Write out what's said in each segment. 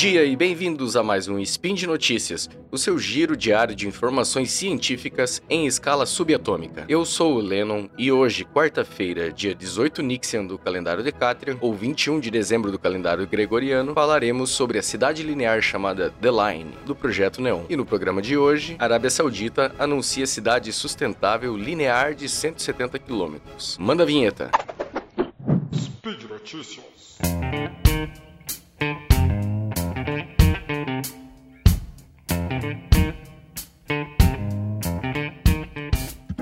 dia e bem-vindos a mais um Spin de Notícias, o seu giro diário de informações científicas em escala subatômica. Eu sou o Lennon e hoje, quarta-feira, dia 18 Nixian do calendário Decatrian, ou 21 de dezembro do calendário gregoriano, falaremos sobre a cidade linear chamada The Line, do projeto Neon. E no programa de hoje, a Arábia Saudita anuncia cidade sustentável linear de 170 km. Manda a vinheta. Speed Notícias.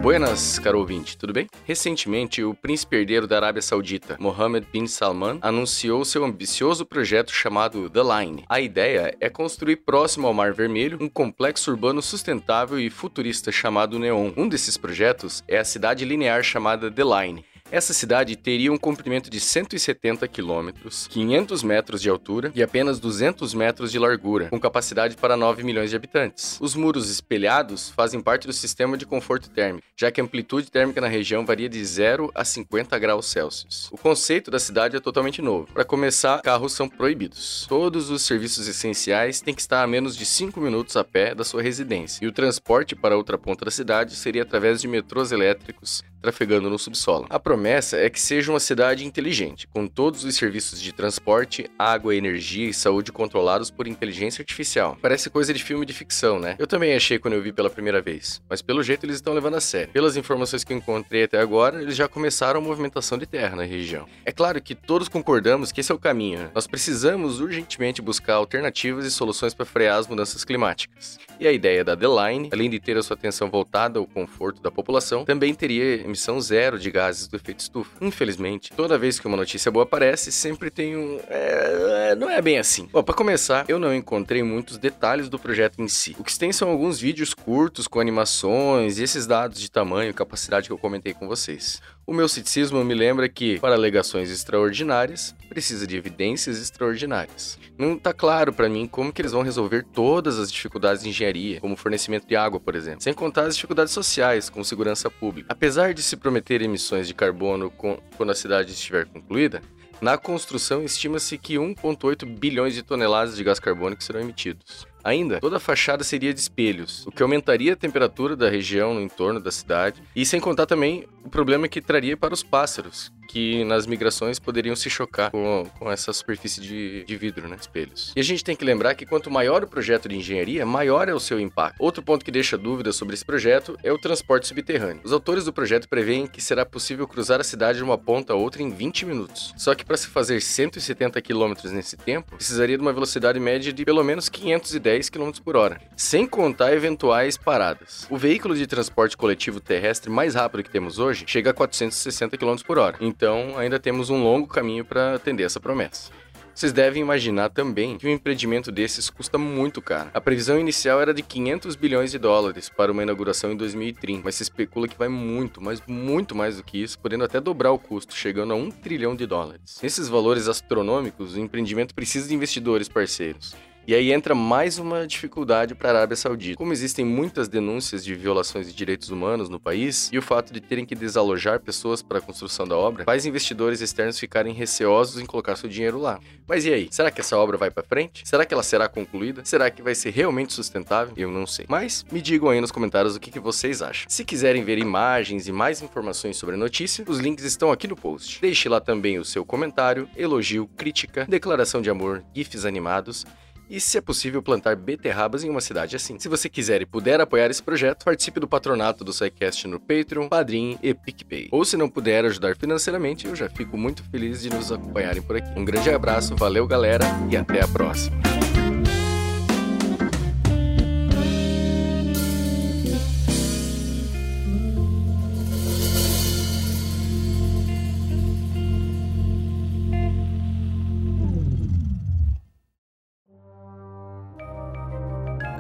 Buenas, caro ouvinte, tudo bem? Recentemente, o príncipe herdeiro da Arábia Saudita, Mohammed bin Salman, anunciou seu ambicioso projeto chamado The Line. A ideia é construir próximo ao Mar Vermelho um complexo urbano sustentável e futurista chamado Neon. Um desses projetos é a cidade linear chamada The Line, essa cidade teria um comprimento de 170 quilômetros, 500 metros de altura e apenas 200 metros de largura, com capacidade para 9 milhões de habitantes. Os muros espelhados fazem parte do sistema de conforto térmico, já que a amplitude térmica na região varia de 0 a 50 graus Celsius. O conceito da cidade é totalmente novo. Para começar, carros são proibidos. Todos os serviços essenciais têm que estar a menos de 5 minutos a pé da sua residência, e o transporte para outra ponta da cidade seria através de metrôs elétricos trafegando no subsolo. A promessa é que seja uma cidade inteligente, com todos os serviços de transporte, água, energia e saúde controlados por inteligência artificial. Parece coisa de filme de ficção, né? Eu também achei quando eu vi pela primeira vez, mas pelo jeito eles estão levando a sério. Pelas informações que eu encontrei até agora, eles já começaram a movimentação de terra na região. É claro que todos concordamos que esse é o caminho. Né? Nós precisamos urgentemente buscar alternativas e soluções para frear as mudanças climáticas. E a ideia da The Line, além de ter a sua atenção voltada ao conforto da população, também teria emissão zero de gases do efeito estufa. Infelizmente, toda vez que uma notícia boa aparece, sempre tem um. É, não é bem assim. Bom, para começar, eu não encontrei muitos detalhes do projeto em si. O que tem são alguns vídeos curtos com animações e esses dados de tamanho e capacidade que eu comentei com vocês. O meu ceticismo me lembra que, para alegações extraordinárias, precisa de evidências extraordinárias. Não está claro para mim como que eles vão resolver todas as dificuldades de engenharia, como fornecimento de água, por exemplo, sem contar as dificuldades sociais, como segurança pública. Apesar de se prometer emissões de carbono quando a cidade estiver concluída, na construção, estima-se que 1,8 bilhões de toneladas de gás carbônico serão emitidos. Ainda, toda a fachada seria de espelhos, o que aumentaria a temperatura da região no entorno da cidade, e sem contar também o problema que traria para os pássaros, que nas migrações poderiam se chocar com, com essa superfície de, de vidro, né? Espelhos. E a gente tem que lembrar que quanto maior o projeto de engenharia, maior é o seu impacto. Outro ponto que deixa dúvidas sobre esse projeto é o transporte subterrâneo. Os autores do projeto preveem que será possível cruzar a cidade de uma ponta a outra em 20 minutos. Só que para se fazer 170 km nesse tempo, precisaria de uma velocidade média de pelo menos 510 km por hora, sem contar eventuais paradas. O veículo de transporte coletivo terrestre mais rápido que temos hoje chega a 460 km por hora. Então, ainda temos um longo caminho para atender essa promessa. Vocês devem imaginar também que um empreendimento desses custa muito caro. A previsão inicial era de 500 bilhões de dólares para uma inauguração em 2030, mas se especula que vai muito, mas muito mais do que isso, podendo até dobrar o custo, chegando a 1 trilhão de dólares. Nesses valores astronômicos, o empreendimento precisa de investidores parceiros. E aí entra mais uma dificuldade para a Arábia Saudita. Como existem muitas denúncias de violações de direitos humanos no país, e o fato de terem que desalojar pessoas para a construção da obra faz investidores externos ficarem receosos em colocar seu dinheiro lá. Mas e aí? Será que essa obra vai para frente? Será que ela será concluída? Será que vai ser realmente sustentável? Eu não sei. Mas me digam aí nos comentários o que, que vocês acham. Se quiserem ver imagens e mais informações sobre a notícia, os links estão aqui no post. Deixe lá também o seu comentário, elogio, crítica, declaração de amor, gifs animados e, se é possível, plantar beterrabas em uma cidade assim. Se você quiser e puder apoiar esse projeto, participe do patronato do SciCast no Patreon, Padrim e PicPay. Ou se não puder ajudar financeiramente, eu já fico muito feliz de nos acompanharem por aqui. Um grande abraço, valeu galera e até a próxima.